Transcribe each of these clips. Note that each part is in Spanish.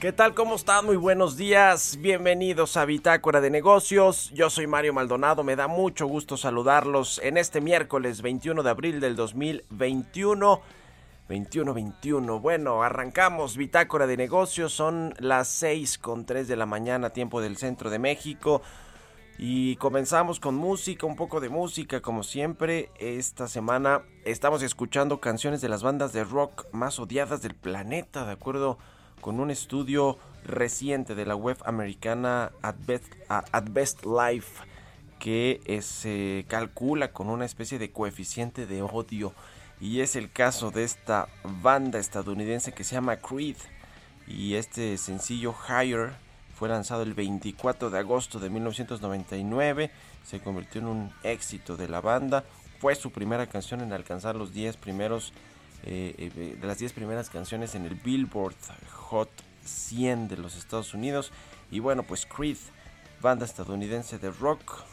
¿Qué tal? ¿Cómo están? Muy buenos días. Bienvenidos a Bitácora de Negocios. Yo soy Mario Maldonado. Me da mucho gusto saludarlos en este miércoles 21 de abril del 2021. 21-21. Bueno, arrancamos Bitácora de Negocios. Son las 6 con 3 de la mañana, tiempo del centro de México. Y comenzamos con música, un poco de música, como siempre. Esta semana estamos escuchando canciones de las bandas de rock más odiadas del planeta, de acuerdo con un estudio reciente de la web americana At Best, Life que se calcula con una especie de coeficiente de odio. Y es el caso de esta banda estadounidense que se llama Creed. Y este sencillo Higher fue lanzado el 24 de agosto de 1999 se convirtió en un éxito de la banda. Fue su primera canción en alcanzar los 10 primeros eh, eh, de las 10 primeras canciones en el Billboard Hot 100 de los Estados Unidos. Y bueno, pues Creed, banda estadounidense de rock,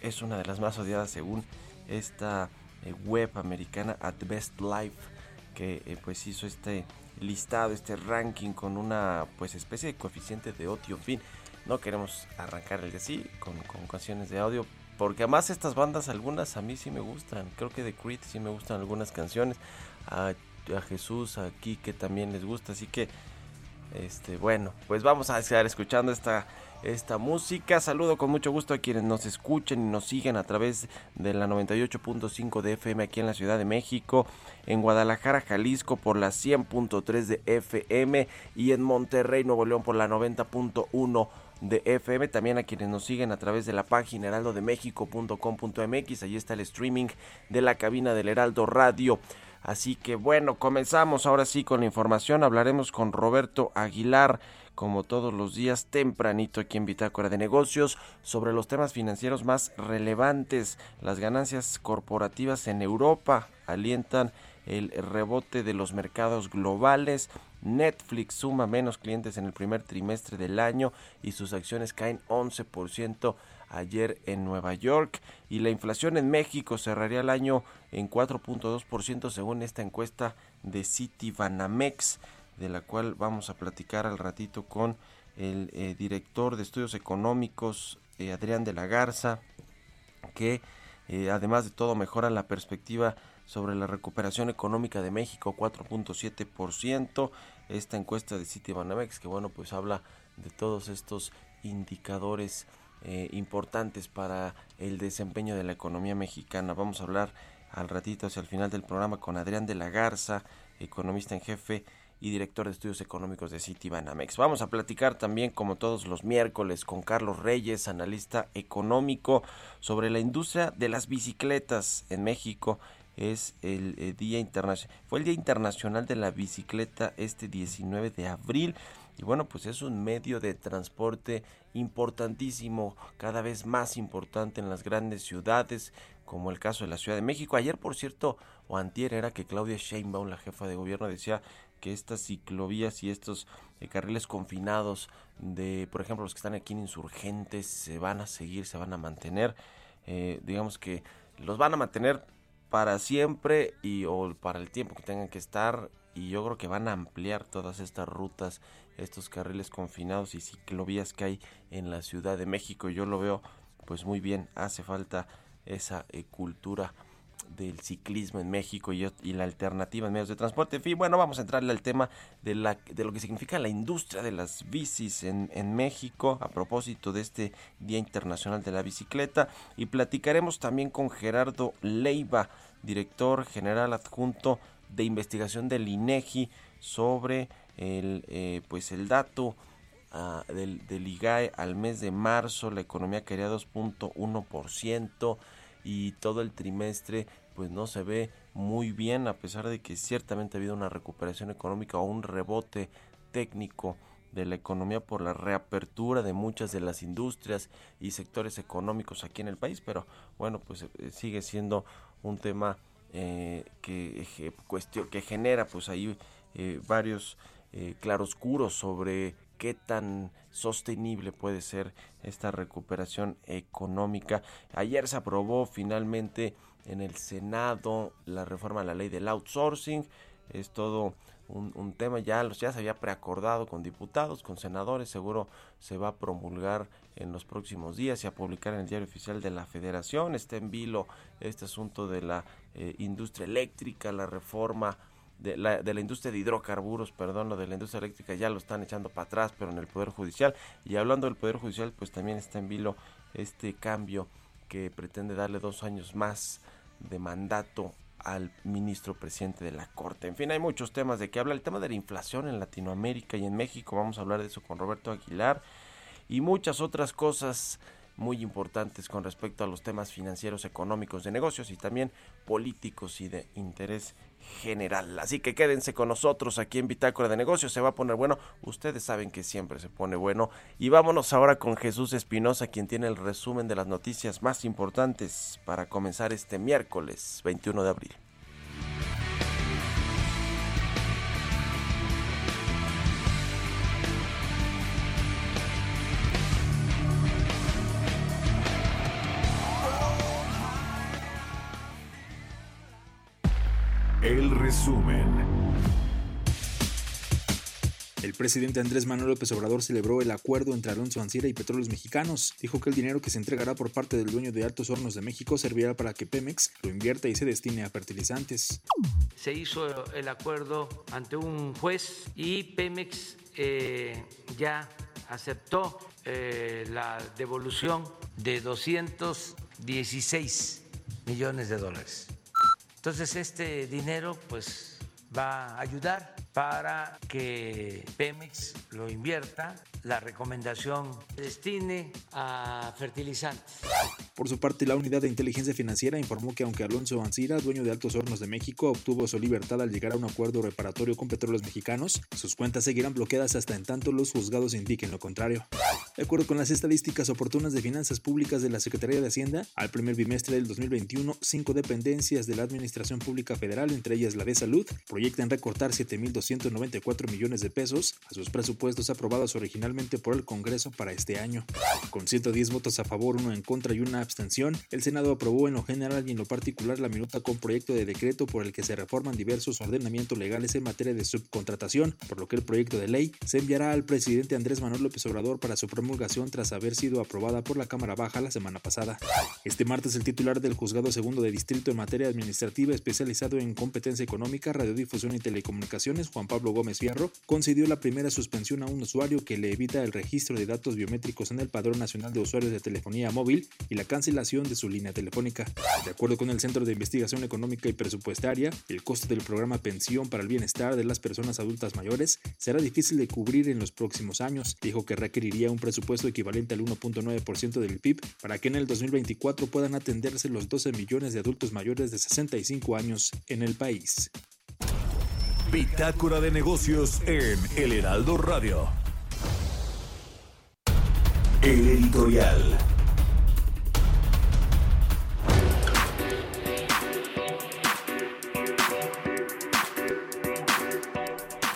es una de las más odiadas según esta eh, web americana At Best Life, que pues hizo este listado, este ranking con una pues especie de coeficiente de odio. En fin, no queremos arrancar el de sí con, con canciones de audio. Porque además estas bandas, algunas a mí sí me gustan. Creo que de Creed sí me gustan algunas canciones a, Jesús, aquí que también les gusta. Así que, este, bueno, pues vamos a estar escuchando esta, esta música. Saludo con mucho gusto a quienes nos escuchen y nos siguen a través de la 98.5 de FM aquí en la Ciudad de México, en Guadalajara, Jalisco por la 100.3 de FM y en Monterrey, Nuevo León por la 90.1 de FM, también a quienes nos siguen a través de la página heraldodemexico.com.mx, ahí está el streaming de la cabina del Heraldo Radio. Así que bueno, comenzamos ahora sí con la información. Hablaremos con Roberto Aguilar, como todos los días, tempranito aquí en Bitácora de Negocios, sobre los temas financieros más relevantes. Las ganancias corporativas en Europa alientan el rebote de los mercados globales. Netflix suma menos clientes en el primer trimestre del año y sus acciones caen 11% ayer en Nueva York. Y la inflación en México cerraría el año en 4.2% según esta encuesta de Citibanamex de la cual vamos a platicar al ratito con el eh, director de estudios económicos eh, Adrián de la Garza que eh, además de todo mejora la perspectiva sobre la recuperación económica de México 4.7% esta encuesta de Citibanamex que bueno pues habla de todos estos indicadores eh, importantes para el desempeño de la economía mexicana. Vamos a hablar al ratito hacia el final del programa con Adrián de la Garza, economista en jefe y director de estudios económicos de Citibanamex. Vamos a platicar también, como todos los miércoles, con Carlos Reyes, analista económico, sobre la industria de las bicicletas en México es el eh, día internacional fue el día internacional de la bicicleta este 19 de abril y bueno pues es un medio de transporte importantísimo cada vez más importante en las grandes ciudades como el caso de la Ciudad de México ayer por cierto o antier era que Claudia Sheinbaum la jefa de gobierno decía que estas ciclovías y estos eh, carriles confinados de, por ejemplo, los que están aquí en insurgentes, se van a seguir, se van a mantener. Eh, digamos que los van a mantener para siempre y o para el tiempo que tengan que estar y yo creo que van a ampliar todas estas rutas, estos carriles confinados y ciclovías que hay en la Ciudad de México. Yo lo veo pues muy bien, hace falta esa eh, cultura del ciclismo en México y, la alternativa en medios de transporte. En fin, bueno, vamos a entrarle al tema de, lo que significa la industria de las bicis en, en México a propósito de este Día Internacional de la Bicicleta y platicaremos también con Gerardo Leiva, director general adjunto de investigación del INEGI sobre el, eh, pues el dato uh, del, del IGAE al mes de marzo, la economía quería 2.1% y todo el trimestre pues no se ve muy bien a pesar de que ciertamente ha habido una recuperación económica o un rebote técnico de la economía por la reapertura de muchas de las industrias y sectores económicos aquí en el país, pero bueno, pues eh, sigue siendo un tema eh, que, cuestión, que genera pues ahí eh, varios claroscuros sobre qué tan sostenible puede ser esta recuperación económica. Ayer se aprobó finalmente en el Senado la reforma a la ley del outsourcing. Es todo un, tema, ya, ya se había preacordado con diputados, con senadores, seguro se va a promulgar en los próximos días y a publicar en el diario oficial de la federación. Está en vilo este asunto de la eh, industria eléctrica, la reforma de la, de la industria de hidrocarburos, perdón, lo de la industria eléctrica ya lo están echando para atrás, pero en el Poder Judicial. Y hablando del Poder Judicial, pues también está en vilo este cambio que pretende darle dos años más de mandato al ministro presidente de la Corte. En fin, hay muchos temas de que habla. El tema de la inflación en Latinoamérica y en México, vamos a hablar de eso con Roberto Aguilar y muchas otras cosas muy importantes con respecto a los temas financieros, económicos, de negocios y también políticos y de interés general. Así que quédense con nosotros aquí en Bitácora de Negocios, se va a poner bueno, ustedes saben que siempre se pone bueno. Y vámonos ahora con Jesús Espinosa, quien tiene el resumen de las noticias más importantes para comenzar este miércoles 21 de abril. Resumen. El presidente Andrés Manuel López Obrador celebró el acuerdo entre Alonso Ancira y Petróleos Mexicanos. Dijo que el dinero que se entregará por parte del dueño de Altos Hornos de México servirá para que Pemex lo invierta y se destine a fertilizantes. Se hizo el acuerdo ante un juez y Pemex eh, ya aceptó eh, la devolución de 216 millones de dólares. Entonces este dinero pues va a ayudar para que Pemex lo invierta, la recomendación destine a fertilizantes. Por su parte, la unidad de inteligencia financiera informó que aunque Alonso Ancira, dueño de Altos Hornos de México, obtuvo su libertad al llegar a un acuerdo reparatorio con petróleos mexicanos, sus cuentas seguirán bloqueadas hasta en tanto los juzgados indiquen lo contrario. De acuerdo con las estadísticas oportunas de finanzas públicas de la Secretaría de Hacienda, al primer bimestre del 2021, cinco dependencias de la Administración Pública Federal, entre ellas la de Salud, proyectan recortar 7.294 millones de pesos a sus presupuestos aprobados originalmente por el Congreso para este año. Con 110 votos a favor, uno en contra y una abstención, el Senado aprobó en lo general y en lo particular la minuta con proyecto de decreto por el que se reforman diversos ordenamientos legales en materia de subcontratación, por lo que el proyecto de ley se enviará al presidente Andrés Manuel López Obrador para su promulgación tras haber sido aprobada por la Cámara Baja la semana pasada. Este martes el titular del Juzgado Segundo de Distrito en materia administrativa especializado en competencia económica, radiodifusión y telecomunicaciones, Juan Pablo Gómez Fierro, concedió la primera suspensión a un usuario que le evita el registro de datos biométricos en el Padrón Nacional de Usuarios de Telefonía Móvil y la cancelación de su línea telefónica. De acuerdo con el Centro de Investigación Económica y Presupuestaria, el costo del programa Pensión para el Bienestar de las Personas Adultas Mayores será difícil de cubrir en los próximos años. Dijo que requeriría un presupuesto equivalente al 1.9% del PIB para que en el 2024 puedan atenderse los 12 millones de adultos mayores de 65 años en el país. Bitácora de negocios en El Heraldo Radio. El editorial.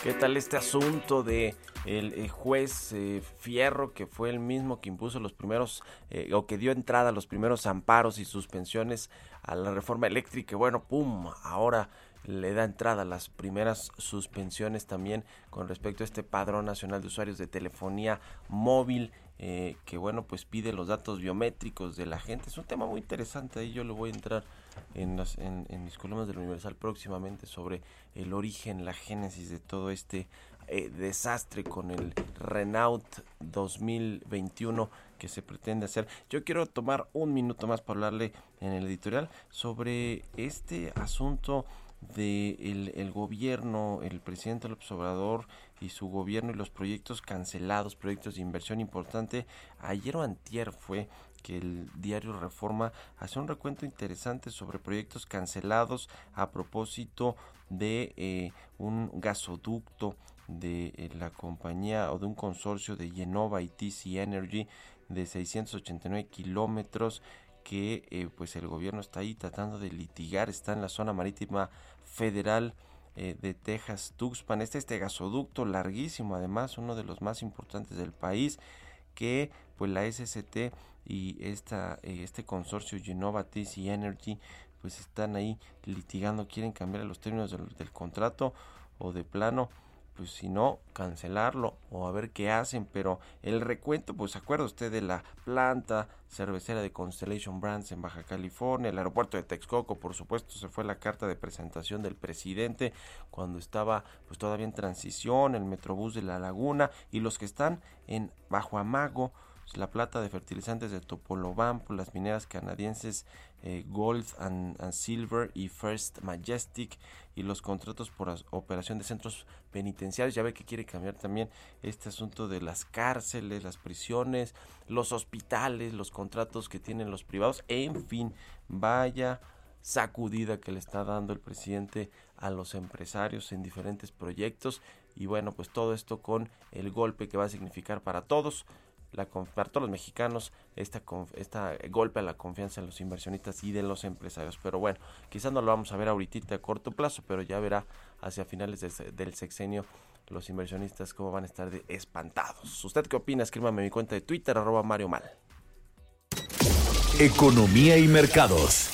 ¿Qué tal este asunto de el, juez eh, Fierro, que fue el mismo que impuso los primeros, eh, o que dio entrada a los primeros amparos y suspensiones a la reforma eléctrica? Bueno, pum, ahora le da entrada a las primeras suspensiones también con respecto a este padrón nacional de usuarios de telefonía móvil eh, que bueno pues pide los datos biométricos de la gente es un tema muy interesante ahí yo le voy a entrar en, en, mis columnas del Universal próximamente sobre el origen la génesis de todo este eh, desastre con el Renault 2021 que se pretende hacer. Yo quiero tomar un minuto más para hablarle en el editorial sobre este asunto de el, gobierno, el presidente López Obrador y su gobierno y los proyectos cancelados, proyectos de inversión importante. Ayer o antier fue que el diario Reforma hace un recuento interesante sobre proyectos cancelados a propósito de eh, un gasoducto de eh, la compañía o de un consorcio de Genova y TC Energy de 689 kilómetros que eh, pues el gobierno está ahí tratando de litigar, está en la zona marítima federal eh, de Texas, Tuxpan. Este, este gasoducto larguísimo, además, uno de los más importantes del país, que pues la SST y esta, eh, este consorcio Genova TC Energy pues están ahí litigando, quieren cambiar los términos del contrato o de plano pues si no, cancelarlo o a ver qué hacen, pero el recuento, pues acuerda usted de la planta cervecera de Constellation Brands en Baja California, el aeropuerto de Texcoco, por supuesto, se fue la carta de presentación del presidente cuando estaba pues todavía en transición, el Metrobús de la Laguna y los que están en Bajo Amago, la plata de fertilizantes de Topolobampo, las mineras canadienses eh, Gold and, Silver y First Majestic y los contratos por operación de centros penitenciarios. Ya ve que quiere cambiar también este asunto de las cárceles, las prisiones, los hospitales, los contratos que tienen los privados. En fin, vaya sacudida que le está dando el presidente a los empresarios en diferentes proyectos y bueno pues todo esto con el golpe que va a significar para todos la, para todos los mexicanos esta, esta golpe a la confianza de los inversionistas y de los empresarios. Pero bueno, quizás no lo vamos a ver ahorita a corto plazo, pero ya verá hacia finales del sexenio los inversionistas cómo van a estar de espantados. ¿Usted qué opina? Escríbame mi cuenta de Twitter, arroba Mario Mal. Economía y mercados.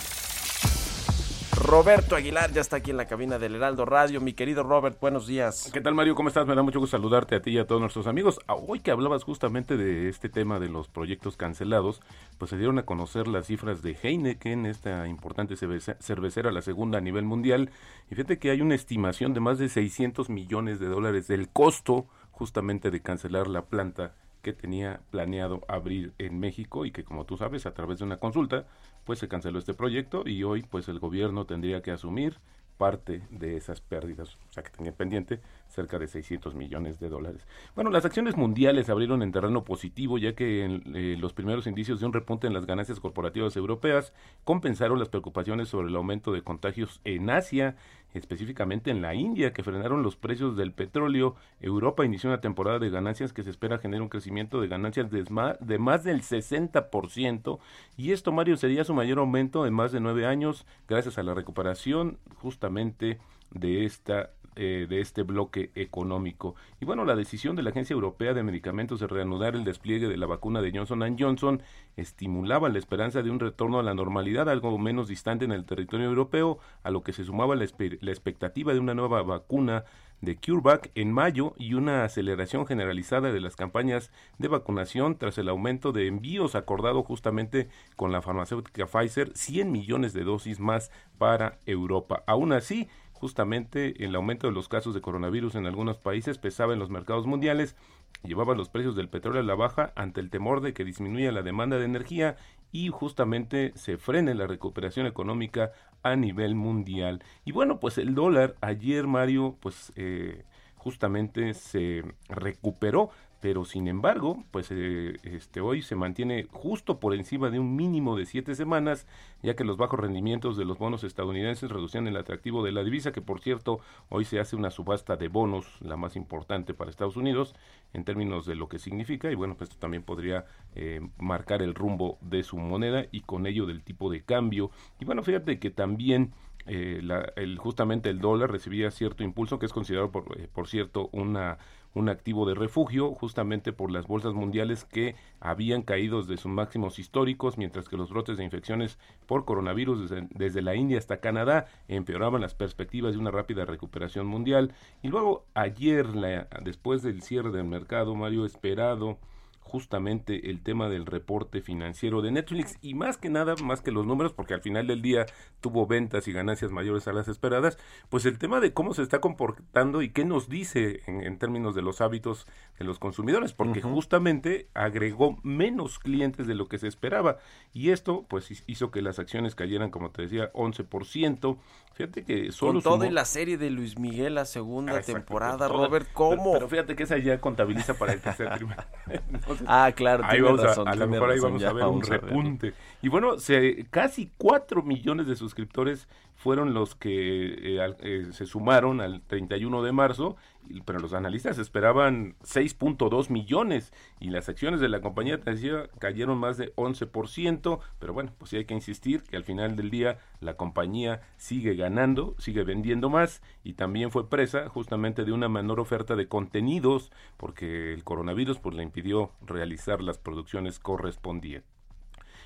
Roberto Aguilar ya está aquí en la cabina del Heraldo Radio. Mi querido Robert, buenos días. ¿Qué tal Mario? ¿Cómo estás? Me da mucho gusto saludarte a ti y a todos nuestros amigos. Ah, hoy que hablabas justamente de este tema de los proyectos cancelados, pues se dieron a conocer las cifras de Heineken, esta importante cervecera, la segunda a nivel mundial. Y fíjate que hay una estimación de más de 600 millones de dólares del costo justamente de cancelar la planta que tenía planeado abrir en México y que como tú sabes a través de una consulta pues se canceló este proyecto y hoy pues el gobierno tendría que asumir parte de esas pérdidas, o sea que tenía pendiente cerca de 600 millones de dólares. Bueno, las acciones mundiales abrieron en terreno positivo ya que eh, los primeros indicios de un repunte en las ganancias corporativas europeas compensaron las preocupaciones sobre el aumento de contagios en Asia específicamente en la India, que frenaron los precios del petróleo. Europa inició una temporada de ganancias que se espera genere un crecimiento de ganancias de de más del 60%. Y esto, Mario, sería su mayor aumento en más de nueve años, gracias a la recuperación justamente de esta eh, de este bloque económico. Y bueno, la decisión de la Agencia Europea de Medicamentos de reanudar el despliegue de la vacuna de Johnson Johnson estimulaba la esperanza de un retorno a la normalidad algo menos distante en el territorio europeo, a lo que se sumaba la, la expectativa de una nueva vacuna de CureVac en mayo y una aceleración generalizada de las campañas de vacunación tras el aumento de envíos acordado justamente con la farmacéutica Pfizer, 100 millones de dosis más para Europa. Aún así, justamente el aumento de los casos de coronavirus en algunos países pesaba en los mercados mundiales, llevaba los precios del petróleo a la baja ante el temor de que disminuya la demanda de energía y justamente se frene la recuperación económica a nivel mundial. Y bueno, pues el dólar ayer, Mario, pues eh, justamente se recuperó pero sin embargo, pues eh, este hoy se mantiene justo por encima de un mínimo de siete semanas, ya que los bajos rendimientos de los bonos estadounidenses reducían el atractivo de la divisa, que por cierto hoy se hace una subasta de bonos, la más importante para Estados Unidos en términos de lo que significa y bueno, pues esto también podría eh, marcar el rumbo de su moneda y con ello del tipo de cambio. Y bueno, fíjate que también eh, el, justamente el dólar recibía cierto impulso, que es considerado por, por cierto una un activo de refugio justamente por las bolsas mundiales que habían caído de sus máximos históricos, mientras que los brotes de infecciones por coronavirus desde, la India hasta Canadá empeoraban las perspectivas de una rápida recuperación mundial. Y luego ayer, después del cierre del mercado, Mario, esperado justamente el tema del reporte financiero de Netflix y más que nada, más que los números, porque al final del día tuvo ventas y ganancias mayores a las esperadas, pues el tema de cómo se está comportando y qué nos dice en, términos de los hábitos de los consumidores, porque justamente agregó menos clientes de lo que se esperaba y esto pues hizo que las acciones cayeran, como te decía, 11%. Fíjate que solo... Con todo la serie de Luis Miguel, la segunda temporada, Robert, ¿cómo? Pero, fíjate que esa ya contabiliza para el tercer trimestre. ah, claro. Ahí vamos a, a lo mejor ahí vamos a ver un repunte. Y bueno, se, casi 4 millones de suscriptores fueron los que eh, eh, se sumaron al 31 de marzo, pero los analistas esperaban 6.2 millones y las acciones de la compañía cayeron más de 11%, pero bueno, pues sí hay que insistir que al final del día la compañía sigue ganando, sigue vendiendo más y también fue presa justamente de una menor oferta de contenidos porque el coronavirus pues le impidió realizar las producciones correspondientes.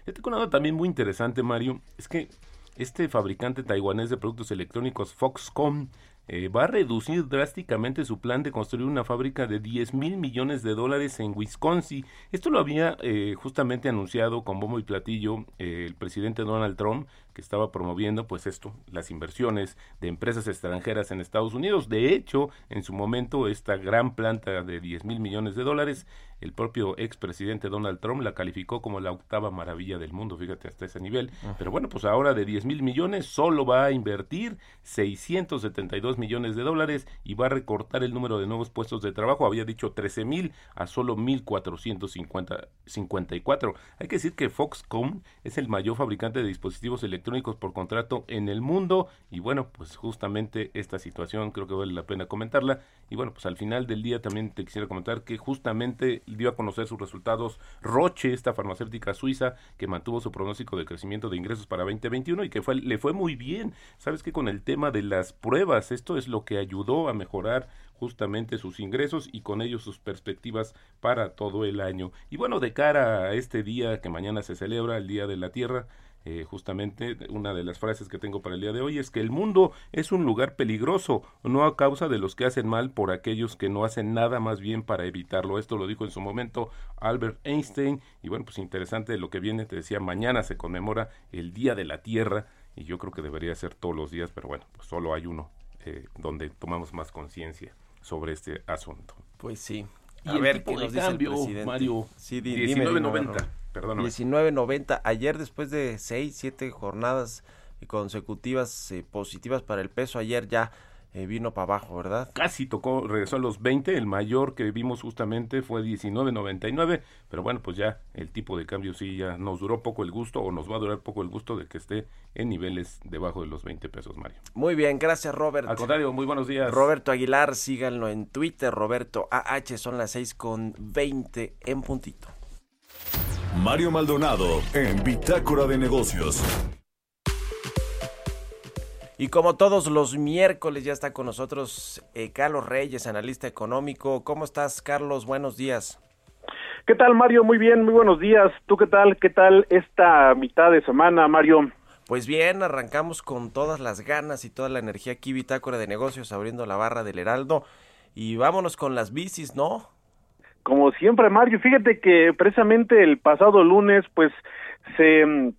Este con también muy interesante, Mario, es que este fabricante taiwanés de productos electrónicos Foxconn eh, va a reducir drásticamente su plan de construir una fábrica de 10 mil millones de dólares en Wisconsin. Esto lo había eh, justamente anunciado con bombo y platillo eh, el presidente Donald Trump, que estaba promoviendo pues esto, las inversiones de empresas extranjeras en Estados Unidos. De hecho, en su momento, esta gran planta de 10 mil millones de dólares el propio expresidente Donald Trump la calificó como la octava maravilla del mundo, fíjate, hasta ese nivel. Pero bueno, pues ahora de 10 mil millones solo va a invertir 672 millones de dólares y va a recortar el número de nuevos puestos de trabajo. Había dicho 13 mil a solo 1.454. Hay que decir que Foxconn es el mayor fabricante de dispositivos electrónicos por contrato en el mundo y bueno, pues justamente esta situación creo que vale la pena comentarla. Y bueno, pues al final del día también te quisiera comentar que justamente dio a conocer sus resultados Roche, esta farmacéutica suiza que mantuvo su pronóstico de crecimiento de ingresos para 2021 y que fue, le fue muy bien. Sabes que con el tema de las pruebas, esto es lo que ayudó a mejorar justamente sus ingresos y con ello sus perspectivas para todo el año. Y bueno, de cara a este día que mañana se celebra, el Día de la Tierra, eh, justamente una de las frases que tengo para el día de hoy es que el mundo es un lugar peligroso, no a causa de los que hacen mal, por aquellos que no hacen nada más bien para evitarlo. Esto lo dijo en su momento Albert Einstein y bueno, pues interesante lo que viene, te decía, mañana se conmemora el Día de la Tierra y yo creo que debería ser todos los días, pero bueno, pues solo hay uno eh, donde tomamos más conciencia sobre este asunto. Pues sí. Y a ver, ¿qué nos dice el presidente? Mario, sí, 1990. 19.90. Ayer, después de 6, 7 jornadas consecutivas eh, positivas para el peso, ayer ya eh, vino para abajo, ¿verdad? Casi tocó, regresó a los 20. El mayor que vimos justamente fue 19.99. Pero bueno, pues ya el tipo de cambio sí ya nos duró poco el gusto o nos va a durar poco el gusto de que esté en niveles debajo de los 20 pesos, Mario. Muy bien, gracias, Robert. Al contrario, muy buenos días. Roberto Aguilar, síganlo en Twitter. Roberto AH, son las 6 con 20 en puntito. Mario Maldonado en Bitácora de Negocios. Y como todos los miércoles ya está con nosotros eh, Carlos Reyes, analista económico. ¿Cómo estás, Carlos? Buenos días. ¿Qué tal, Mario? Muy bien, muy buenos días. ¿Tú qué tal? ¿Qué tal esta mitad de semana, Mario? Pues bien, arrancamos con todas las ganas y toda la energía aquí, Bitácora de Negocios, abriendo la barra del Heraldo. Y vámonos con las bicis, ¿no? Como siempre, Mario, fíjate que precisamente el pasado lunes, pues se mm,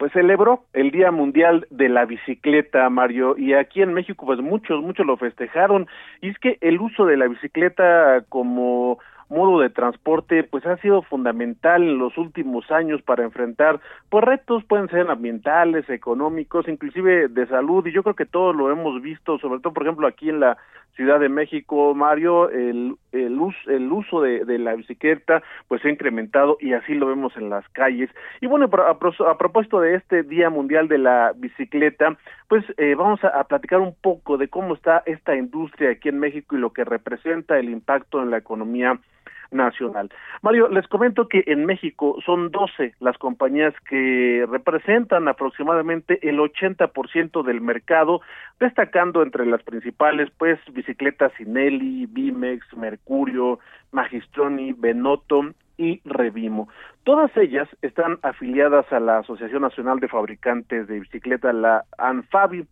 pues celebró el Día Mundial de la Bicicleta, Mario, y aquí en México pues muchos, muchos lo festejaron, y es que el uso de la bicicleta como modo de transporte pues ha sido fundamental en los últimos años para enfrentar pues retos pueden ser ambientales, económicos, inclusive de salud. Y yo creo que todos lo hemos visto, sobre todo por ejemplo aquí en la Ciudad de México, Mario, el, uso, de, la bicicleta pues se ha incrementado y así lo vemos en las calles. Y bueno, a, a, propósito de este Día Mundial de la Bicicleta, pues eh, vamos a platicar un poco de cómo está esta industria aquí en México y lo que representa el impacto en la economía nacional. Mario, les comento que en México son 12 las compañías que representan aproximadamente el 80% del mercado, destacando entre las principales, pues, bicicletas Sinelli, Bimex, Mercurio, Magistroni, Benotto y Revimo. Todas ellas están afiliadas a la Asociación Nacional de Fabricantes de Bicicleta, la ANFABI.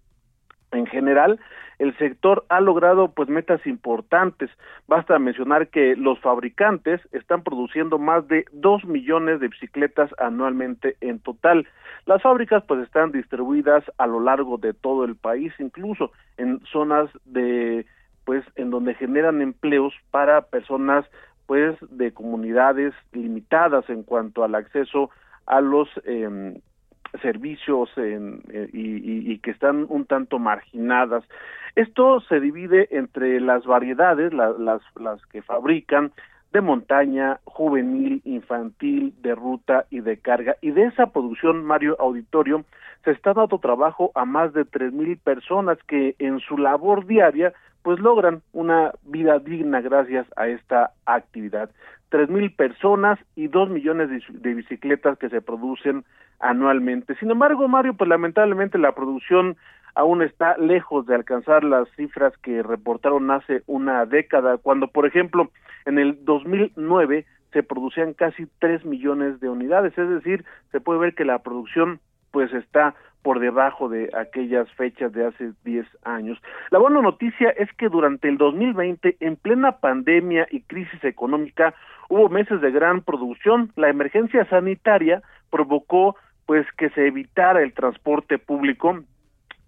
En general, el sector ha logrado pues metas importantes. Basta mencionar que los fabricantes están produciendo más de dos millones de bicicletas anualmente en total. Las fábricas pues están distribuidas a lo largo de todo el país, incluso en zonas de pues en donde generan empleos para personas pues de comunidades limitadas en cuanto al acceso a los eh, servicios en, eh, y, que están un tanto marginadas. Esto se divide entre las variedades, la, las, las que fabrican de montaña, juvenil, infantil, de ruta y de carga. Y de esa producción, Mario Auditorio, se está dando trabajo a más de tres mil personas que en su labor diaria pues logran una vida digna gracias a esta actividad. Tres mil personas y dos millones de, bicicletas que se producen anualmente. Sin embargo, Mario, pues lamentablemente la producción aún está lejos de alcanzar las cifras que reportaron hace una década, cuando, por ejemplo, en el 2009 se producían casi tres millones de unidades, es decir, se puede ver que la producción pues está por debajo de aquellas fechas de hace 10 años. La buena noticia es que durante el 2020, en plena pandemia y crisis económica, hubo meses de gran producción. La emergencia sanitaria provocó pues que se evitara el transporte público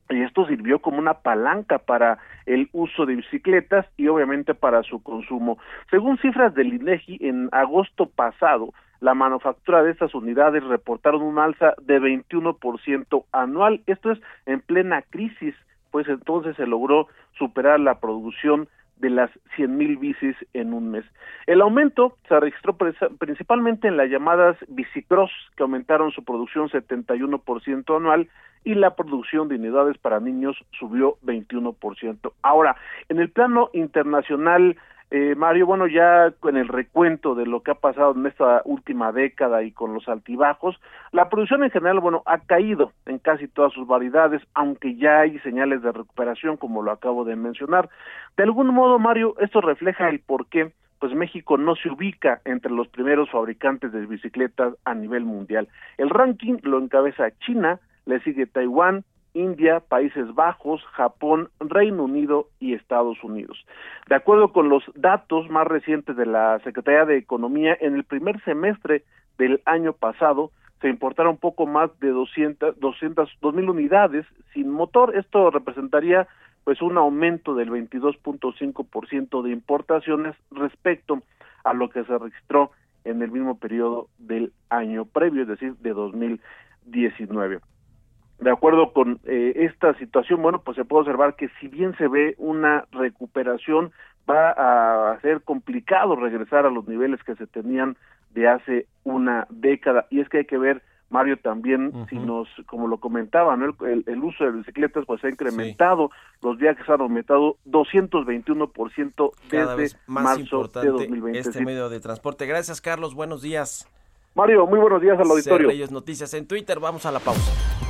y esto sirvió como una palanca para el uso de bicicletas y obviamente para su consumo. Según cifras del INEGI en agosto pasado, la manufactura de estas unidades reportaron un alza de 21% anual. Esto es en plena crisis, pues entonces se logró superar la producción de las 100 mil bicis en un mes. El aumento se registró principalmente en las llamadas bicicross, que aumentaron su producción 71% anual, y la producción de unidades para niños subió 21%. Ahora, en el plano internacional, eh, Mario, bueno, ya con el recuento de lo que ha pasado en esta última década y con los altibajos, la producción en general, bueno, ha caído en casi todas sus variedades, aunque ya hay señales de recuperación, como lo acabo de mencionar. De algún modo, Mario, esto refleja el por qué pues México no se ubica entre los primeros fabricantes de bicicletas a nivel mundial. El ranking lo encabeza China, le sigue Taiwán, India, Países Bajos, Japón, Reino Unido y Estados Unidos. De acuerdo con los datos más recientes de la Secretaría de Economía, en el primer semestre del año pasado se importaron poco más de 200, 200, 2.000 unidades sin motor. Esto representaría pues un aumento del 22.5% de importaciones respecto a lo que se registró en el mismo periodo del año previo, es decir, de 2019 de acuerdo con eh, esta situación, bueno, pues se puede observar que si bien se ve una recuperación, va a ser complicado regresar a los niveles que se tenían de hace una década. Y es que hay que ver, Mario, también, si nos, como lo comentaba, ¿no? el, el, uso de bicicletas pues ha incrementado, sí. los viajes han aumentado 221% Cada desde vez más marzo importante de 2020. este medio de transporte. Gracias, Carlos. Buenos días. Mario, muy buenos días al auditorio. Reyes Noticias en Twitter. Vamos a la pausa.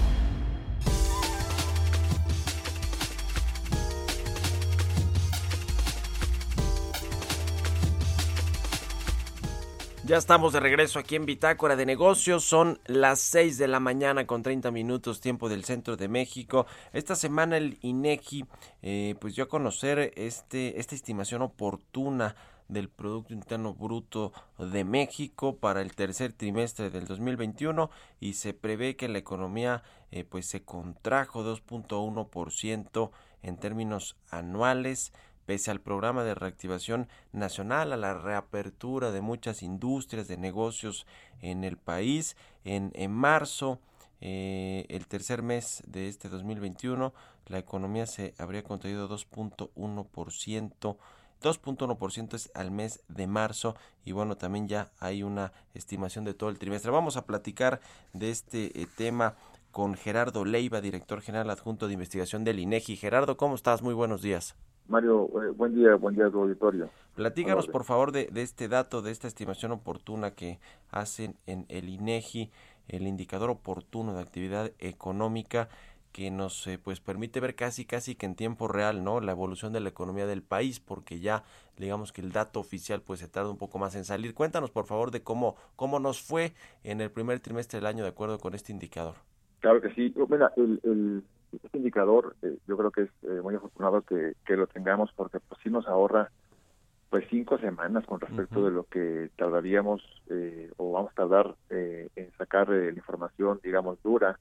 Ya estamos de regreso aquí en Bitácora de Negocios. Son las 6 de la mañana con 30 minutos tiempo del centro de México. Esta semana el INEGI eh, pues dio a conocer este, esta estimación oportuna del Producto Interno Bruto de México para el tercer trimestre del 2021 y se prevé que la economía eh, pues se contrajo 2.1% en términos anuales pese al programa de reactivación nacional, a la reapertura de muchas industrias, de negocios en el país. En, en marzo, eh, el tercer mes de este 2021, la economía se habría contraído 2.1%. 2.1% es al mes de marzo y bueno, también ya hay una estimación de todo el trimestre. Vamos a platicar de este eh, tema con Gerardo Leiva, director general adjunto de investigación del INEGI. Gerardo, ¿cómo estás? Muy buenos días. Mario, eh, buen día, buen día a tu auditorio. Platícanos, por favor, de, este dato, de esta estimación oportuna que hacen en el INEGI, el indicador oportuno de actividad económica que nos eh, pues permite ver casi casi que en tiempo real no la evolución de la economía del país porque ya digamos que el dato oficial pues se tarda un poco más en salir. Cuéntanos por favor de cómo cómo nos fue en el primer trimestre del año de acuerdo con este indicador. Claro que sí. Mira el este indicador eh, yo creo que es eh, muy afortunado que, que, lo tengamos porque pues sí nos ahorra pues cinco semanas con respecto de lo que tardaríamos eh, o vamos a tardar en sacar la información digamos dura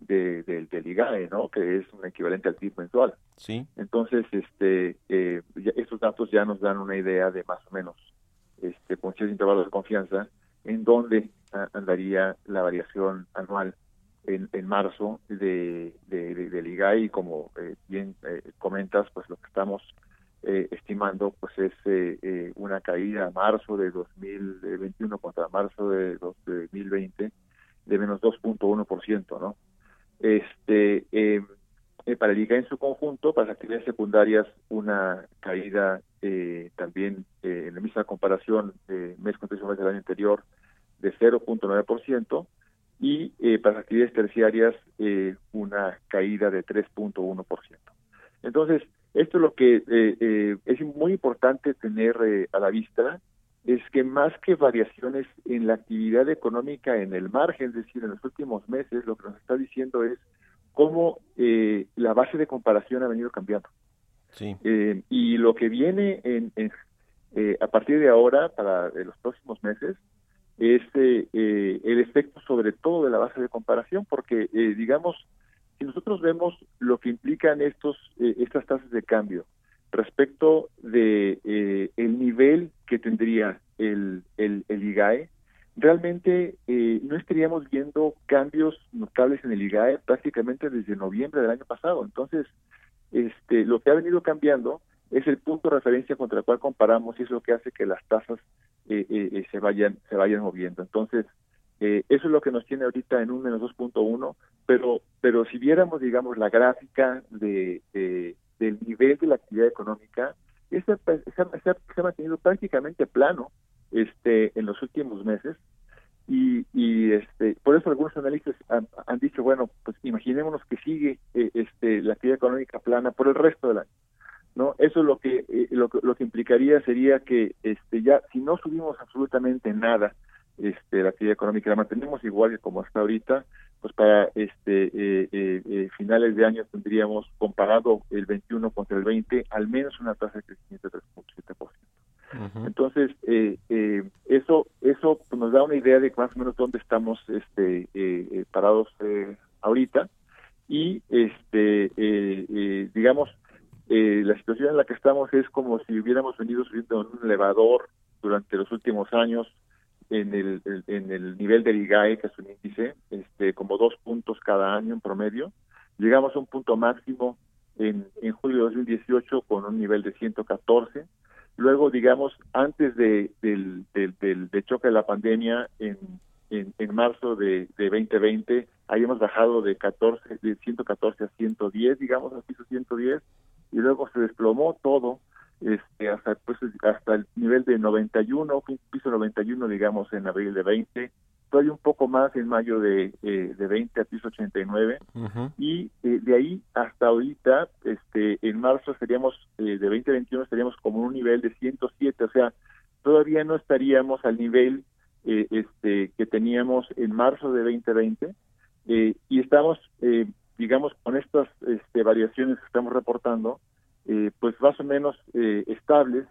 de, del IGAE, ¿no? Que es un equivalente al PIB mensual. Sí. Entonces, este, estos datos ya nos dan una idea de más o menos, este, con ciertos intervalos de confianza, en dónde andaría la variación anual en, en marzo de, de, del IGAI y como eh, bien eh, comentas, pues lo que estamos eh, estimando pues es una caída a marzo de 2021 contra marzo de, 2020 de menos 2.1%, ¿no? Este, para el IGAI en su conjunto, para las actividades secundarias, una caída también en la misma comparación mes contra mes del año anterior de 0.9%, y eh, para las actividades terciarias eh, una caída de 3.1%. Entonces, esto es lo que eh, es muy importante tener a la vista, es que más que variaciones en la actividad económica en el margen, es decir, en los últimos meses, lo que nos está diciendo es cómo la base de comparación ha venido cambiando. Sí. y lo que viene en, a partir de ahora, para los próximos meses, es eh, el efecto sobre todo de la base de comparación, porque eh, digamos, si nosotros vemos lo que implican estos eh, estas tasas de cambio respecto de el nivel que tendría el, el, el IGAE, realmente no estaríamos viendo cambios notables en el IGAE prácticamente desde noviembre del año pasado. Entonces, este, lo que ha venido cambiando es el punto de referencia contra el cual comparamos y es lo que hace que las tasas eh, eh, eh, se vayan se vayan moviendo. Entonces, eso es lo que nos tiene ahorita en un menos 2.1, pero pero si viéramos, digamos, la gráfica de, del nivel de la actividad económica, ese, se, ha, mantenido prácticamente plano este en los últimos meses y, y este por eso algunos analistas han, han dicho bueno pues imaginémonos que sigue este la actividad económica plana por el resto del año no eso es lo que eh, lo, lo, que implicaría sería que este ya si no subimos absolutamente nada este la actividad económica la mantenemos igual que como hasta ahorita pues para este eh, eh, finales de año tendríamos comparado el 21 contra el 20 al menos una tasa de crecimiento de 3.7%. Entonces, eso eso pues, nos da una idea de más o menos dónde estamos este parados ahorita. Y este digamos eh, la situación en la que estamos es como si hubiéramos venido subiendo en un elevador durante los últimos años en el, en el nivel del IGAE, que es un índice, este, como dos puntos cada año en promedio. Llegamos a un punto máximo en, en julio de 2018 con un nivel de 114. Luego, digamos, antes de, del, del, del, choque de la pandemia, en, en, marzo de, de 2020, habíamos bajado de 14, de 114 a 110, digamos, al piso 110 y luego se desplomó todo este hasta pues hasta el nivel de 91 piso 91 digamos en abril de 20 todavía un poco más en mayo de, eh, de 20 a piso 89 y eh, de ahí hasta ahorita este en marzo seríamos eh, de 2021 estaríamos como en un nivel de 107 o sea todavía no estaríamos al nivel eh, este, que teníamos en marzo de 2020 eh, y estamos, eh, digamos, con estas este, variaciones que estamos reportando, pues más o menos estables,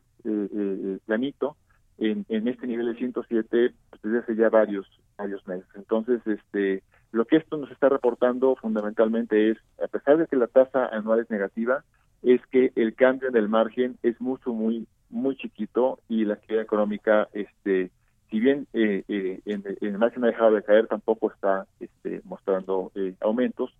planito, en, en este nivel de 107 pues, desde hace ya varios varios meses. Entonces, este, lo que esto nos está reportando fundamentalmente es, a pesar de que la tasa anual es negativa, es que el cambio en el margen es mucho, muy, muy chiquito y la actividad económica, este, si bien eh, eh, en, el margen ha dejado de caer, tampoco está este, mostrando eh, aumentos,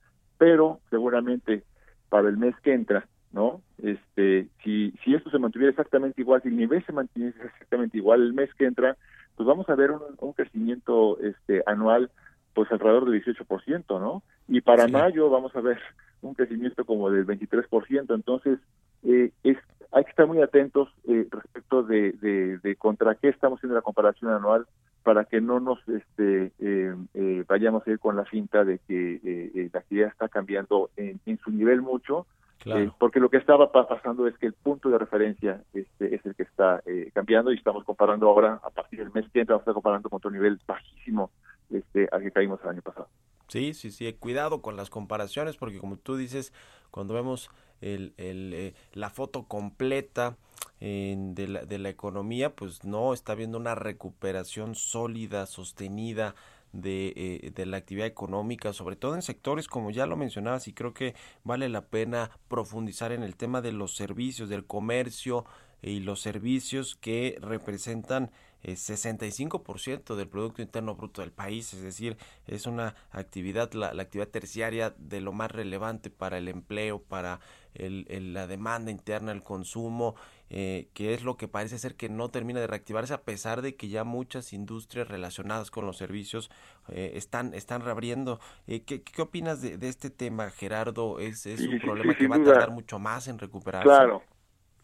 pero seguramente para el mes que entra, ¿no? Este, si, si esto se mantuviera exactamente igual, si el nivel se mantiene exactamente igual el mes que entra, pues vamos a ver un, crecimiento este anual pues alrededor del 18%, ¿no? Y para mayo vamos a ver un crecimiento como del 23%, entonces eh, es hay que estar muy atentos eh, respecto de, de, contra qué estamos haciendo la comparación anual para que no nos este, eh, eh, vayamos a ir con la cinta de que la actividad está cambiando en, en su nivel mucho eh, porque lo que estaba pasando es que el punto de referencia este, es el que está eh, cambiando y estamos comparando ahora, a partir del mes que entra, vamos a estar comparando con otro nivel bajísimo este, al que caímos el año pasado. Sí, sí, sí, cuidado con las comparaciones porque como tú dices, cuando vemos el, el, eh, la foto completa de, la, de la economía, pues no está viendo una recuperación sólida, sostenida eh, de, la actividad económica, sobre todo en sectores como ya lo mencionabas y creo que vale la pena profundizar en el tema de los servicios, del comercio y los servicios que representan eh, 65% del Producto Interno Bruto del país, es decir, es una actividad, la, la actividad terciaria de lo más relevante para el empleo, para el, la demanda interna, el consumo, eh, que es lo que parece ser que no termina de reactivarse a pesar de que ya muchas industrias relacionadas con los servicios eh, están, están reabriendo. Eh, ¿qué, ¿qué, opinas de, de, este tema, Gerardo? ¿Es, es un problema que va a tardar mucho más en recuperarse? Claro,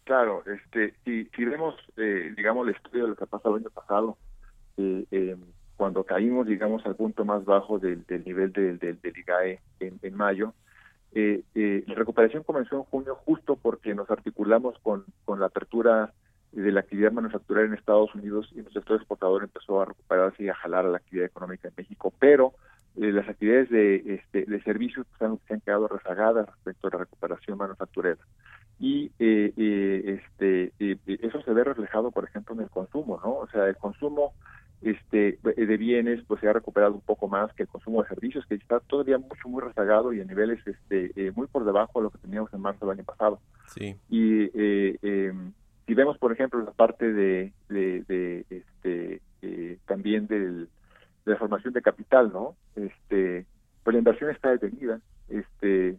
claro. Este, si, vemos, eh, digamos, el estudio de lo que ha pasado el año pasado, cuando caímos, digamos, al punto más bajo del, nivel del, del, IGAE en, en mayo, eh, eh, la recuperación comenzó en junio justo porque nos articulamos con, la apertura de la actividad manufacturera en Estados Unidos y nuestro sector exportador empezó a recuperarse y a jalar a la actividad económica en México, pero eh, las actividades de, este, de servicios se han quedado rezagadas respecto a la recuperación manufacturera. Y eh, eh este, eso se ve reflejado, por ejemplo, en el consumo, ¿no? O sea, el consumo este de bienes pues se ha recuperado un poco más que el consumo de servicios que está todavía mucho muy rezagado y a niveles este eh, muy por debajo de lo que teníamos en marzo del año pasado. Sí. Y eh, eh, si vemos por ejemplo la parte de, de, este también del, de la formación de capital no este pues la inversión está detenida este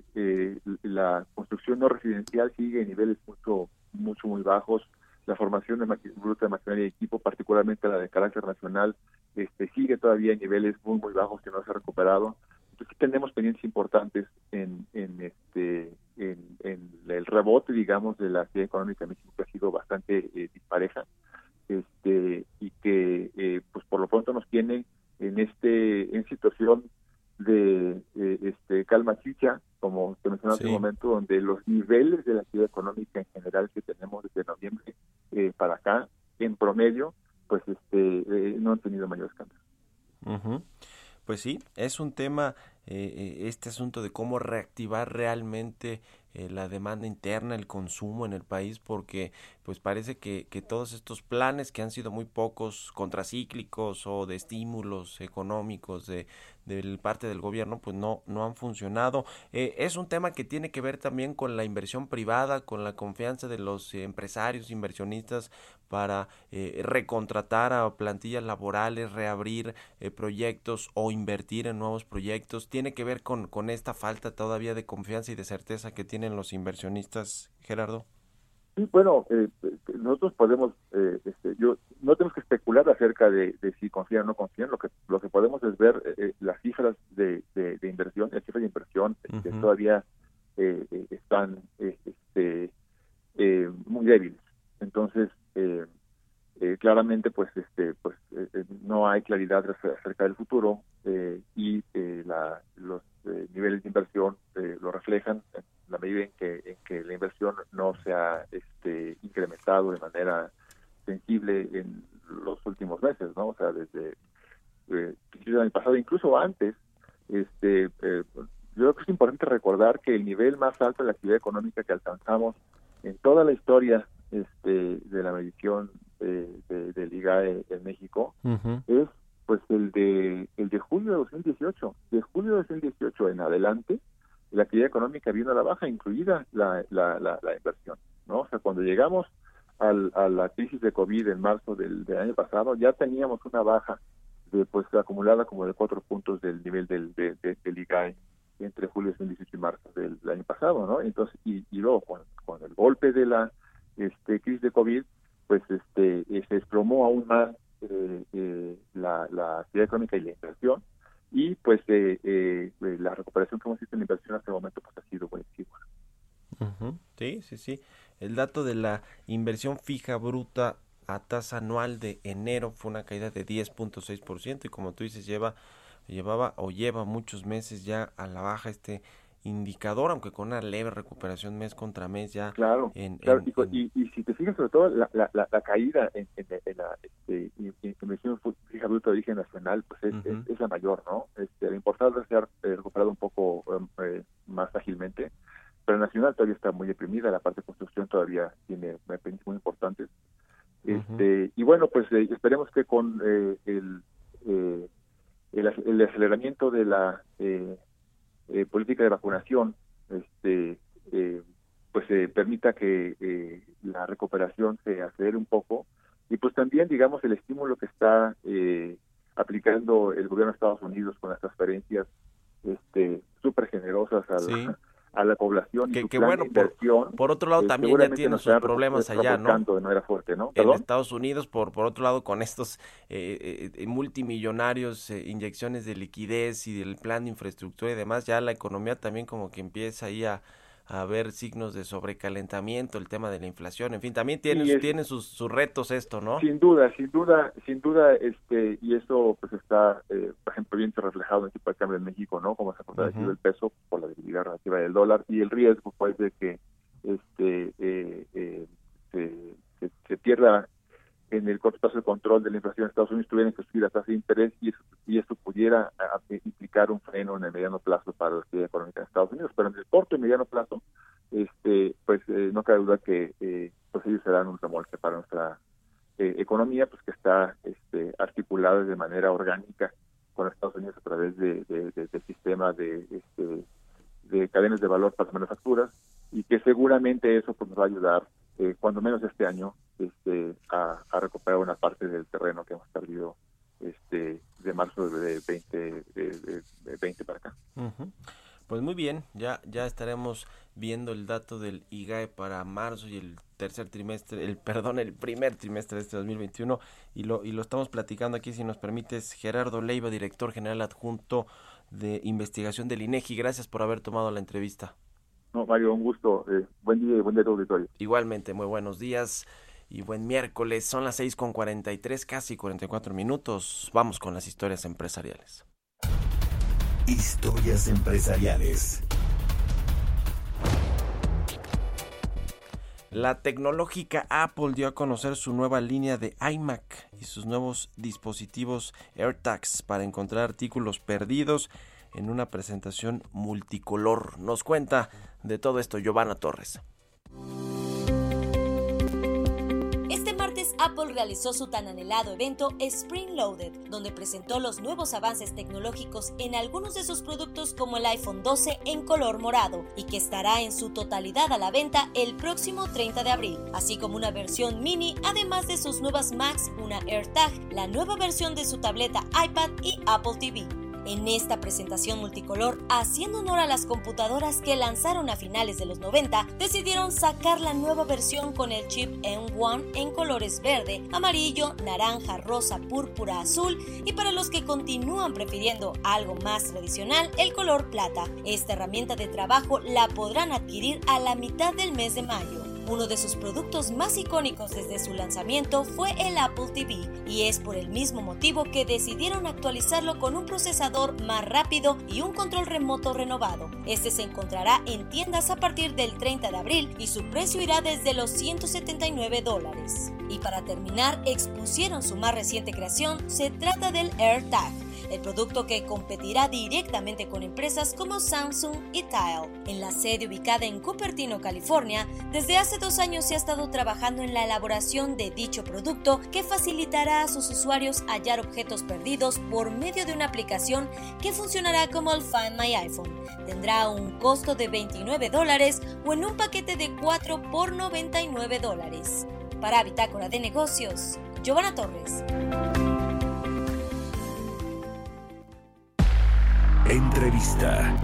la construcción no residencial sigue en niveles mucho mucho muy bajos la formación de bruta de maquinaria y equipo, particularmente la de carácter nacional, este, sigue todavía en niveles muy muy bajos que no se ha recuperado. Entonces tenemos pendientes importantes en, en este en, el rebote, digamos, de la actividad económica en México que ha sido bastante eh, dispareja, este y que eh, pues por lo pronto nos tiene en este en situación de eh, este calma chicha, como te mencionaba hace un momento, donde los niveles de la actividad económica en general que tenemos desde noviembre eh, para acá, en promedio, pues este eh, no han tenido mayores cambios. Pues sí, es un tema, este asunto de cómo reactivar realmente la demanda interna, el consumo en el país, porque pues parece que, que, todos estos planes que han sido muy pocos contracíclicos o de estímulos económicos de, del parte del gobierno pues no no han funcionado. Eh, es un tema que tiene que ver también con la inversión privada con la confianza de los empresarios inversionistas para eh, recontratar a plantillas laborales reabrir eh, proyectos o invertir en nuevos proyectos. Tiene que ver con con esta falta todavía de confianza y de certeza que tienen los inversionistas Gerardo. Sí, bueno, eh, nosotros podemos, este, yo no tenemos que especular acerca de, si confían o no confían. Lo que lo que podemos es ver eh, las cifras de, de, inversión, las cifras de inversión que todavía están este, muy débiles. Entonces, claramente, pues, este, pues, no hay claridad acerca del futuro y la, los niveles de inversión lo reflejan la medida en que, en que la inversión no se ha este, incrementado de manera sensible en los últimos meses, ¿no? O sea, desde eh, el año pasado, incluso antes, este, eh, yo creo que es importante recordar que el nivel más alto de la actividad económica que alcanzamos en toda la historia este, de la medición de, del IGAE en México es pues el de el de julio de 2018 de julio de 2018 en adelante la actividad económica vino a la baja incluida la, la, la, inversión no o sea cuando llegamos al, a la crisis de covid en marzo del, año pasado ya teníamos una baja de pues acumulada como de cuatro puntos del nivel del, de, del IGAE entre julio de 2018 y marzo del, año pasado, ¿no? Entonces, y, luego con, con, el golpe de la este, crisis de COVID, pues este eh, se desplomó aún más eh, eh, la, la, actividad económica y la inversión y pues la recuperación que hemos visto en la inversión hasta el momento pues ha sido buenísima. Sí, sí, sí. El dato de la inversión fija bruta a tasa anual de enero fue una caída de 10.6% y como tú dices lleva llevaba o lleva muchos meses ya a la baja este indicador, aunque con una leve recuperación mes contra mes ya. Claro, en, y, y, si te fijas sobre todo la, la, la, caída en, en, la este, inversión fija bruta de origen nacional, pues es, es, la mayor, ¿no? Este, la importancia se ha eh, recuperado un poco em, eh, más ágilmente, la nacional todavía está muy deprimida, la parte de construcción todavía tiene pendientes muy importantes. Este, Y bueno, pues eh, esperemos que con el, el, el, aceleramiento de la eh, política de vacunación este eh, pues se permita que eh, la recuperación se acelere un poco. Y pues también digamos el estímulo que está aplicando el gobierno de Estados Unidos con las transferencias este súper generosas al, a la población que, bueno por, otro lado también ya tiene sus problemas allá no de fuerte no en Estados Unidos por por otro lado con estos eh, eh, multimillonarios eh, inyecciones de liquidez y del plan de infraestructura y demás ya la economía también como que empieza ahí a a ver signos de sobrecalentamiento, el tema de la inflación, en fin, también tiene, tiene sus, sus, retos esto, ¿no? Sin duda, sin duda, sin duda, este, y eso pues está, eh, por ejemplo, bien reflejado en el tipo de cambio en México, ¿no? Como se ha fortalecido el peso por la debilidad relativa del dólar y el riesgo, pues, de que este eh, eh, se, se pierda en el corto plazo de control de la inflación en Estados Unidos tuvieran que subir la tasa de interés y eso, y eso pudiera implicar un freno en el mediano plazo para la actividad económica en Estados Unidos. Pero en el corto y mediano plazo, este, pues eh, no cabe duda que eh, pues ellos serán un remolque para nuestra eh, economía, pues que está este, articulada de manera orgánica con Estados Unidos a través de, sistema de, este, de cadenas de valor para las manufacturas y que seguramente eso pues, nos va a ayudar eh, cuando menos este año, este, a, recuperar una parte del terreno que hemos perdido este, de marzo de 20, de, 20 para acá. Pues muy bien, ya, ya estaremos viendo el dato del IGAE para marzo y el tercer trimestre, el perdón, el primer trimestre de este 2021 y lo, y lo estamos platicando aquí, si nos permites, Gerardo Leiva, director general adjunto de investigación del INEGI. Gracias por haber tomado la entrevista. No, Mario, un gusto. Eh, buen día y buen día a tu auditorio. Igualmente, muy buenos días y buen miércoles. Son las seis con 43, casi 44 minutos. Vamos con las historias empresariales. Historias empresariales. La tecnológica Apple dio a conocer su nueva línea de iMac y sus nuevos dispositivos AirTags para encontrar artículos perdidos en una presentación multicolor. Nos cuenta de todo esto Giovanna Torres. Apple realizó su tan anhelado evento Spring Loaded, donde presentó los nuevos avances tecnológicos en algunos de sus productos como el iPhone 12 en color morado y que estará en su totalidad a la venta el próximo 30 de abril, así como una versión mini además de sus nuevas Macs, una AirTag, la nueva versión de su tableta iPad y Apple TV. En esta presentación multicolor, haciendo honor a las computadoras que lanzaron a finales de los 90, decidieron sacar la nueva versión con el chip M1 en colores verde, amarillo, naranja, rosa, púrpura, azul y para los que continúan prefiriendo algo más tradicional, el color plata. Esta herramienta de trabajo la podrán adquirir a la mitad del mes de mayo. Uno de sus productos más icónicos desde su lanzamiento fue el Apple TV y es por el mismo motivo que decidieron actualizarlo con un procesador más rápido y un control remoto renovado. Este se encontrará en tiendas a partir del 30 de abril y su precio irá desde los 179 dólares. Y para terminar, expusieron su más reciente creación, se trata del AirTag el producto que competirá directamente con empresas como Samsung y Tile. En la sede ubicada en Cupertino, California, desde hace dos años se ha estado trabajando en la elaboración de dicho producto que facilitará a sus usuarios hallar objetos perdidos por medio de una aplicación que funcionará como el Find My iPhone. Tendrá un costo de 29 dólares o en un paquete de 4 por 99 dólares. Para Bitácora de Negocios, Giovanna Torres. Entrevista.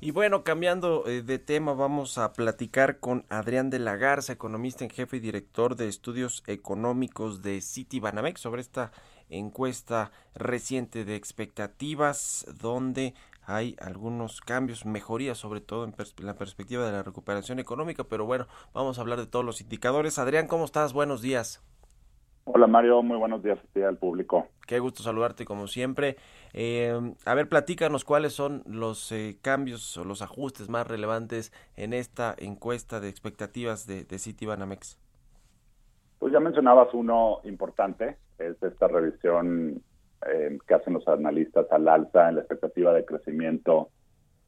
Y bueno, cambiando eh, de tema, vamos a platicar con Adrián de la Garza, economista en jefe y director de estudios económicos de Citibanamex, sobre esta encuesta reciente de expectativas, donde hay algunos cambios, mejorías sobre todo en, la perspectiva de la recuperación económica, pero bueno, vamos a hablar de todos los indicadores. Adrián, ¿cómo estás? Buenos días. Hola Mario, muy buenos días al público. Qué gusto saludarte como siempre. Eh, a ver, platícanos cuáles son los eh, cambios o los ajustes más relevantes en esta encuesta de expectativas de, de Citibanamex. Pues ya mencionabas uno importante, es esta revisión eh, que hacen los analistas al alza en la expectativa de crecimiento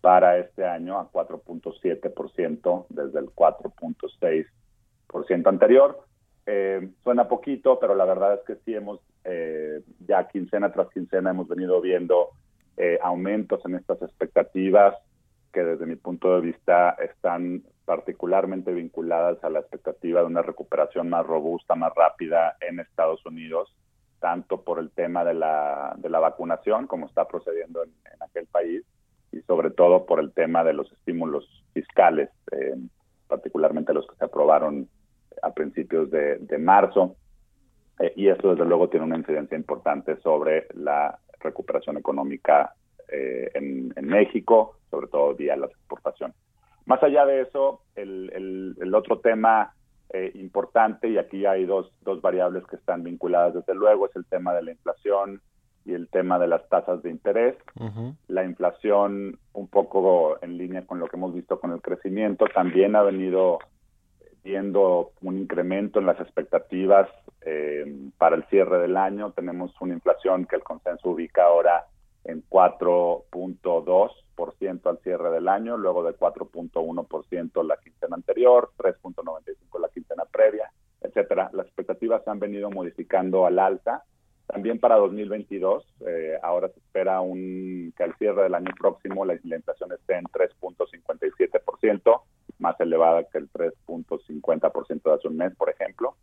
para este año a 4.7% desde el 4.6% anterior. Eh, suena poquito, pero la verdad es que sí hemos, eh, ya quincena tras quincena hemos venido viendo aumentos en estas expectativas que desde mi punto de vista están particularmente vinculadas a la expectativa de una recuperación más robusta, más rápida en Estados Unidos tanto por el tema de la, de la vacunación, como está procediendo en, aquel país, y sobre todo por el tema de los estímulos fiscales, particularmente los que se aprobaron a principios de, marzo. Eh, y eso, desde luego, tiene una incidencia importante sobre la recuperación económica eh, en, México, sobre todo vía las exportaciones. Más allá de eso, el, el otro tema eh, importante y aquí hay dos, dos variables que están vinculadas desde luego, es el tema de la inflación y el tema de las tasas de interés. La inflación, un poco en línea con lo que hemos visto con el crecimiento, también ha venido viendo un incremento en las expectativas eh, para el cierre del año. Tenemos una inflación que el consenso ubica ahora en 4.2% al cierre del año, luego de 4.1% la quincena anterior, 3.95 la quincena previa, etcétera. Las expectativas se han venido modificando al alta. También para 2022, eh, ahora se espera un, que al cierre del año próximo la, inflación esté en 3.57%, más elevada que el 3.50% de hace un mes, por ejemplo.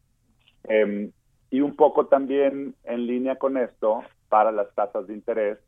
Em, y un poco también en línea con esto, para las tasas de interés,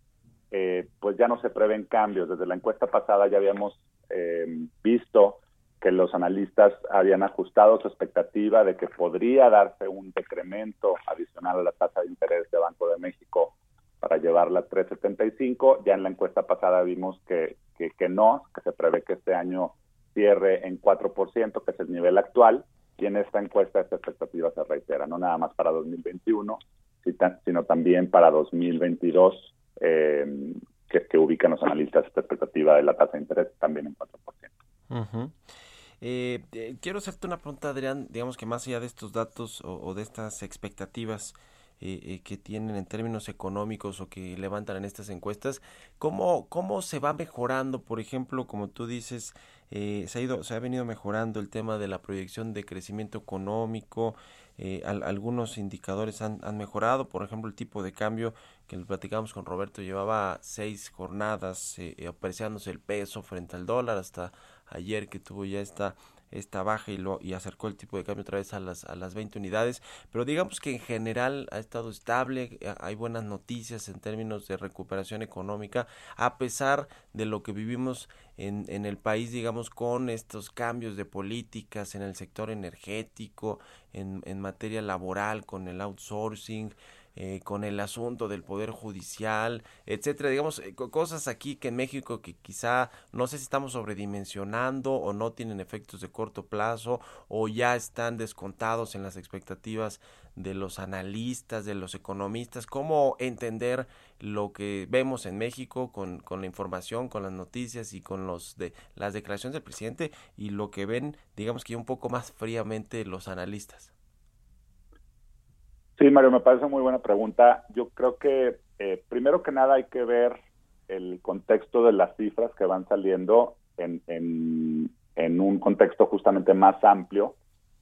eh, pues ya no se prevén cambios. Desde la encuesta pasada ya habíamos eh, visto que los analistas habían ajustado su expectativa de que podría darse un decremento adicional a la tasa de interés de Banco de México para llevarla a 3.75. Ya en la encuesta pasada vimos que, que, no, que se prevé que este año cierre en 4%, que es el nivel actual, y en esta encuesta esta expectativa se reitera, no nada más para 2021, sino también para 2022 eh, que, ubican los analistas esta expectativa de la tasa de interés también en 4%. Eh, eh, quiero hacerte una pregunta, Adrián, digamos que más allá de estos datos o, de estas expectativas eh, que tienen en términos económicos o que levantan en estas encuestas, ¿cómo, cómo se va mejorando, por ejemplo, como tú dices, se, ha ido, se ha venido mejorando el tema de la proyección de crecimiento económico, eh, algunos indicadores han, han, mejorado, por ejemplo el tipo de cambio que platicamos con Roberto llevaba seis jornadas eh, apreciándose el peso frente al dólar hasta ayer que tuvo ya esta esta baja y lo y acercó el tipo de cambio otra vez a las a las 20 unidades, pero digamos que en general ha estado estable, eh, hay buenas noticias en términos de recuperación económica a pesar de lo que vivimos en, en el país, digamos, con estos cambios de políticas en el sector energético, en, en materia laboral, con el outsourcing, eh, con el asunto del poder judicial, etcétera, digamos eh, cosas aquí que en México que quizá no sé si estamos sobredimensionando o no tienen efectos de corto plazo o ya están descontados en las expectativas de los analistas, de los economistas, cómo entender lo que vemos en México con, con la información, con las noticias y con los de las declaraciones del presidente y lo que ven, digamos que un poco más fríamente los analistas. Sí, Mario, me parece muy buena pregunta. Yo creo que eh, primero que nada hay que ver el contexto de las cifras que van saliendo en, en, un contexto justamente más amplio.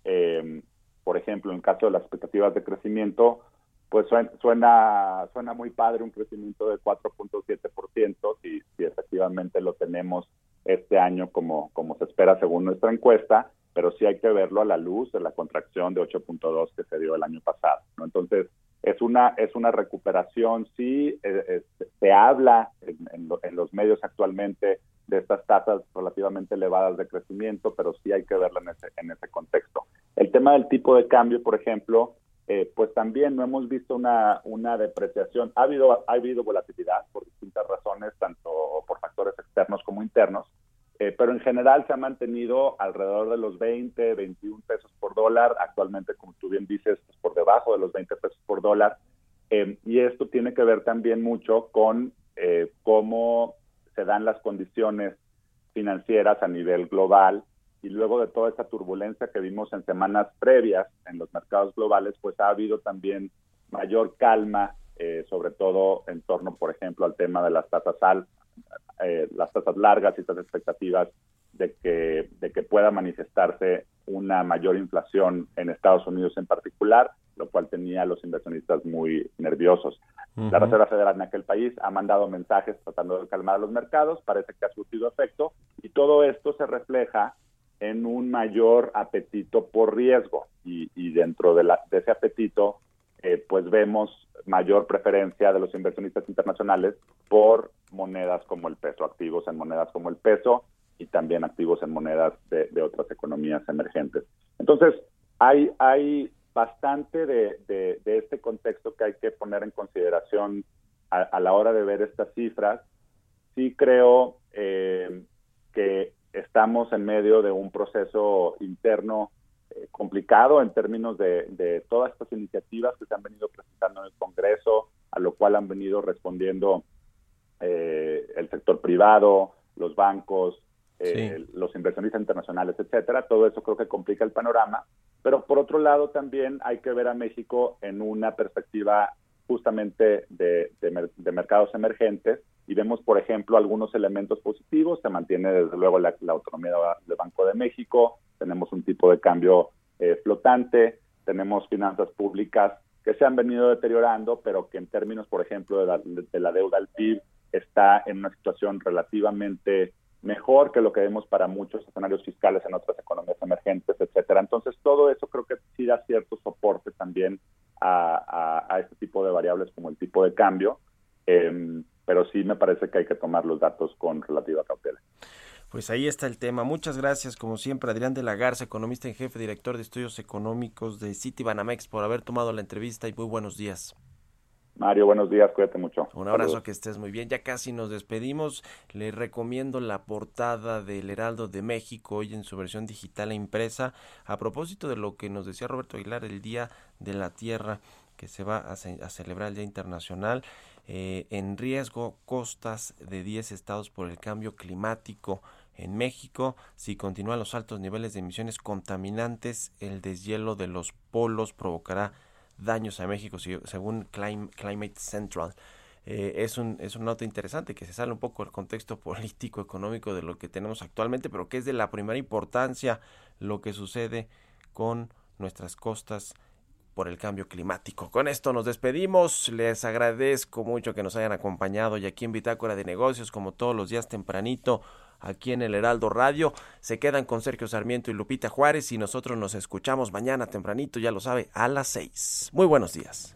Eh, por ejemplo, en el caso de las expectativas de crecimiento, pues suena, suena muy padre un crecimiento de 4.7% si, si efectivamente lo tenemos este año como se espera según nuestra encuesta, pero sí hay que verlo a la luz de la contracción de 8.2 que se dio el año pasado. ¿no? Entonces, es una, es una recuperación, sí, eh, se habla en, los medios actualmente de estas tasas relativamente elevadas de crecimiento, pero sí hay que verlo en ese, en ese contexto. El tema del tipo de cambio, por ejemplo, eh, pues también no hemos visto una, una depreciación. Ha habido, ha habido volatilidad por distintas razones, tanto por factores externos como internos, eh, pero en general se ha mantenido alrededor de los 20, 21 pesos por dólar. Actualmente, como tú bien dices, pues por debajo de los 20 pesos por dólar. Eh, y esto tiene que ver también mucho con cómo se dan las condiciones financieras a nivel global y luego de toda esta turbulencia que vimos en semanas previas en los mercados globales, pues ha habido también mayor calma, eh, sobre todo en torno, por ejemplo, al tema de las tasas eh, las tasas largas y estas expectativas de que, de que pueda manifestarse una mayor inflación en Estados Unidos en particular, lo cual tenía a los inversionistas muy nerviosos. La Reserva Federal en aquel país ha mandado mensajes tratando de calmar a los mercados, parece que ha surtido efecto, y todo esto se refleja en un mayor apetito por riesgo y, dentro de, ese apetito eh, pues vemos mayor preferencia de los inversionistas internacionales por monedas como el peso, activos en monedas como el peso y también activos en monedas de, otras economías emergentes. Entonces, hay, hay bastante de, este contexto que hay que poner en consideración a, la hora de ver estas cifras. Sí creo eh, que estamos en medio de un proceso interno complicado en términos de, todas estas iniciativas que se han venido presentando en el Congreso, a lo cual han venido respondiendo eh, el sector privado, los bancos, eh, los inversionistas internacionales, etcétera. Todo eso creo que complica el panorama. Pero por otro lado, también hay que ver a México en una perspectiva justamente de, de mercados emergentes y vemos, por ejemplo, algunos elementos positivos. Se mantiene, desde luego, la, autonomía del Banco de México, tenemos un tipo de cambio eh, flotante, tenemos finanzas públicas que se han venido deteriorando, pero que en términos, por ejemplo, de la, de la deuda al PIB, está en una situación relativamente mejor que lo que vemos para muchos escenarios fiscales en otras economías emergentes, etcétera. Entonces, todo eso creo que sí da cierto soporte también a, este tipo de variables como el tipo de cambio. Eh, pero sí me parece que hay que tomar los datos con relativa cautela. Pues ahí está el tema. Muchas gracias, como siempre, Adrián de la Garza, economista en jefe, director de estudios económicos de Citibanamex, por haber tomado la entrevista y muy buenos días. Mario, buenos días, cuídate mucho. Un abrazo, que estés muy bien. Ya casi nos despedimos. Le recomiendo la portada del Heraldo de México hoy en su versión digital e impresa a propósito de lo que nos decía Roberto Aguilar el Día de la Tierra que se va a, a celebrar el Día Internacional. Eh, en riesgo costas de 10 estados por el cambio climático. En México, si continúan los altos niveles de emisiones contaminantes, el deshielo de los polos provocará daños a México, según Climate Central. Eh, es, un, es un nota interesante que se sale un poco del contexto político, económico de lo que tenemos actualmente, pero que es de la primera importancia lo que sucede con nuestras costas por el cambio climático. Con esto nos despedimos. Les agradezco mucho que nos hayan acompañado y aquí en Bitácora de Negocios, como todos los días tempranito, aquí en el Heraldo Radio. Se quedan con Sergio Sarmiento y Lupita Juárez y nosotros nos escuchamos mañana tempranito, ya lo sabe, a las seis. Muy buenos días.